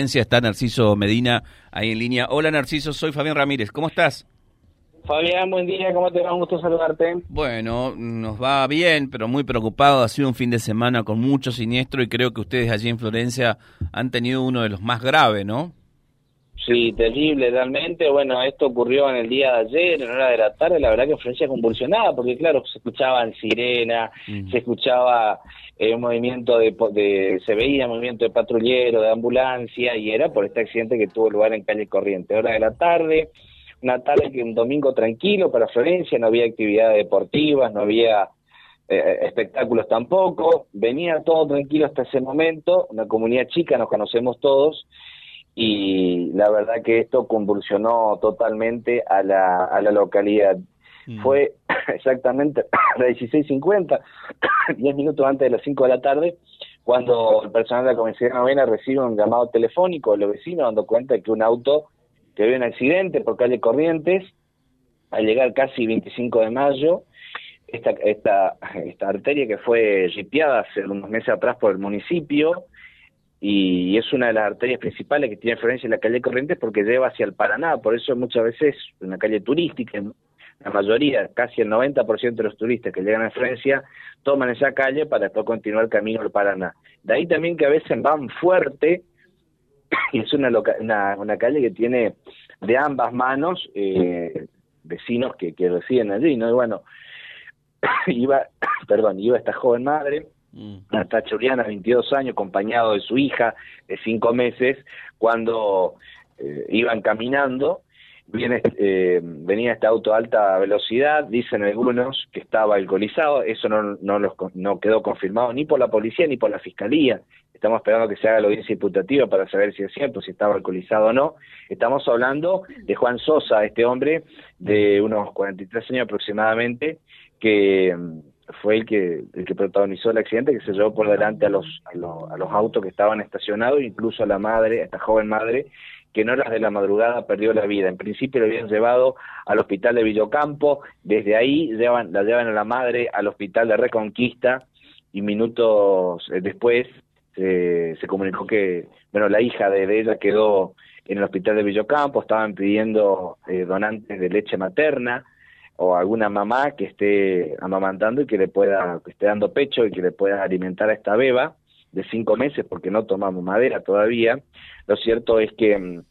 Está Narciso Medina ahí en línea. Hola Narciso, soy Fabián Ramírez. ¿Cómo estás? Fabián, buen día, ¿cómo te va? Un gusto saludarte. Bueno, nos va bien, pero muy preocupado. Ha sido un fin de semana con mucho siniestro y creo que ustedes allí en Florencia han tenido uno de los más graves, ¿no? Sí, terrible realmente. Bueno, esto ocurrió en el día de ayer, en hora de la tarde. La verdad que Florencia convulsionada, porque claro, se escuchaban sirena, se escuchaba eh, un movimiento de, de, se veía movimiento de patrullero, de ambulancia, y era por este accidente que tuvo lugar en calle Corriente. Hora de la tarde, una tarde que un domingo tranquilo para Florencia, no había actividades deportivas, no había eh, espectáculos tampoco, venía todo tranquilo hasta ese momento, una comunidad chica, nos conocemos todos, y la verdad que esto convulsionó totalmente a la, a la localidad. Mm. Fue exactamente a las 16.50, 10 minutos antes de las 5 de la tarde, cuando el personal de la Comisaría Novena recibe un llamado telefónico de los vecinos dando cuenta de que un auto que había un accidente por calle Corrientes, al llegar casi 25 de mayo, esta, esta, esta arteria que fue ripiada hace unos meses atrás por el municipio, y es una de las arterias principales que tiene Florencia en la calle Corrientes porque lleva hacia el Paraná, por eso muchas veces una calle turística, la mayoría, casi el 90% de los turistas que llegan a Florencia toman esa calle para después continuar el camino al Paraná. De ahí también que a veces van fuerte, y es una, una, una calle que tiene de ambas manos eh, vecinos que, que residen allí, ¿no? Y bueno, iba, perdón, iba esta joven madre. Hasta Churiana, 22 años, acompañado de su hija de 5 meses, cuando eh, iban caminando, viene, eh, venía este auto a alta velocidad, dicen algunos que estaba alcoholizado, eso no, no, los, no quedó confirmado ni por la policía ni por la fiscalía, estamos esperando que se haga la audiencia imputativa para saber si es cierto, si estaba alcoholizado o no. Estamos hablando de Juan Sosa, este hombre de unos 43 años aproximadamente, que fue el que el que protagonizó el accidente que se llevó por delante a los a, los autos que estaban estacionados incluso a la madre a esta joven madre que en horas de la madrugada perdió la vida. En principio lo habían llevado al hospital de Villocampo desde ahí llevan la llevan a la madre al hospital de Reconquista y minutos eh, después se comunicó que bueno la hija de, ella quedó en el hospital de Villocampo estaban pidiendo eh, donantes de leche materna o alguna mamá que esté amamantando y que le pueda, que esté dando pecho y que le pueda alimentar a esta beba de cinco meses porque no tomamos madera todavía. Lo cierto es que mm,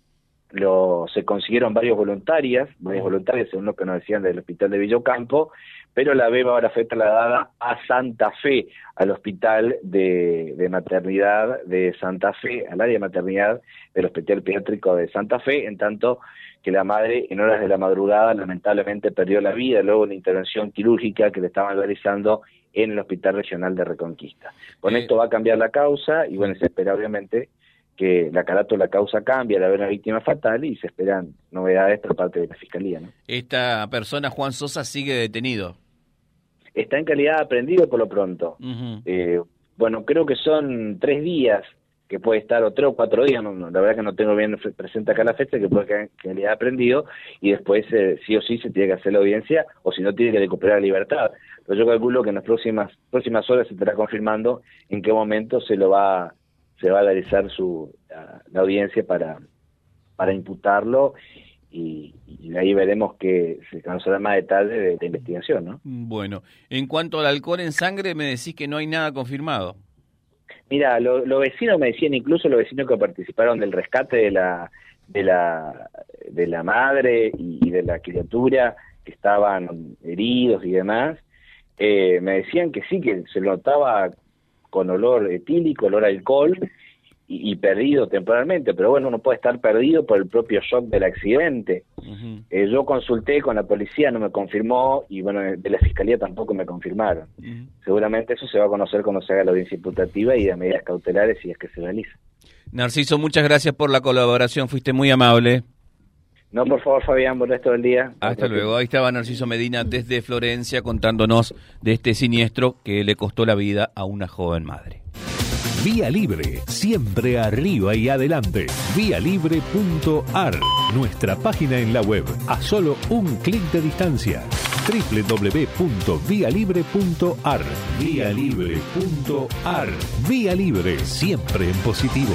lo, se consiguieron varios voluntarias, varios voluntarios según lo que nos decían del hospital de Villocampo, pero la beba ahora fue trasladada a Santa Fe, al hospital de, de maternidad de Santa Fe, al área de maternidad del hospital pediátrico de Santa Fe, en tanto que la madre en horas de la madrugada lamentablemente perdió la vida luego de una intervención quirúrgica que le estaban realizando en el Hospital Regional de Reconquista. Con esto va a cambiar la causa y bueno, se espera obviamente que la carátula la causa cambie al haber una víctima fatal y se esperan novedades por parte de la Fiscalía. ¿no? Esta persona, Juan Sosa, sigue detenido. Está en calidad de aprendido por lo pronto. eh, bueno, creo que son tres días que puede estar o tres o cuatro días, no, la verdad que no tengo bien presente acá la fecha, que puede que, le haya aprendido y después eh, sí o sí se tiene que hacer la audiencia o si no tiene que recuperar la libertad. Pero yo calculo que en las próximas próximas horas se estará confirmando en qué momento se lo va se va a realizar su la, audiencia para para imputarlo y, ahí veremos que se conocerá más detalles de, de investigación, ¿no? Bueno, en cuanto al alcohol en sangre me decís que no hay nada confirmado. Mira, los vecinos me decían, incluso los vecinos que participaron del rescate de la de la de la madre y, de la criatura que estaban heridos y demás, eh, me decían que sí, que se notaba con olor etílico, olor a alcohol, y, perdido temporalmente, pero bueno, uno puede estar perdido por el propio shock del accidente. Eh, yo consulté con la policía, no me confirmó, y bueno, de la fiscalía tampoco me confirmaron. Seguramente eso se va a conocer cuando se haga la audiencia imputativa y de medidas cautelares si es que se realiza. Narciso, muchas gracias por la colaboración, fuiste muy amable. No, por favor, Fabián, por resto del día. Hasta luego. Ahí estaba Narciso Medina desde Florencia contándonos de este siniestro que le costó la vida a una joven madre. Vía Libre, siempre arriba y adelante. Vialibre.ar, nuestra página en la web, a solo un clic de distancia. www.vialibre.ar Vía Libre.ar Vía Libre, siempre en positivo.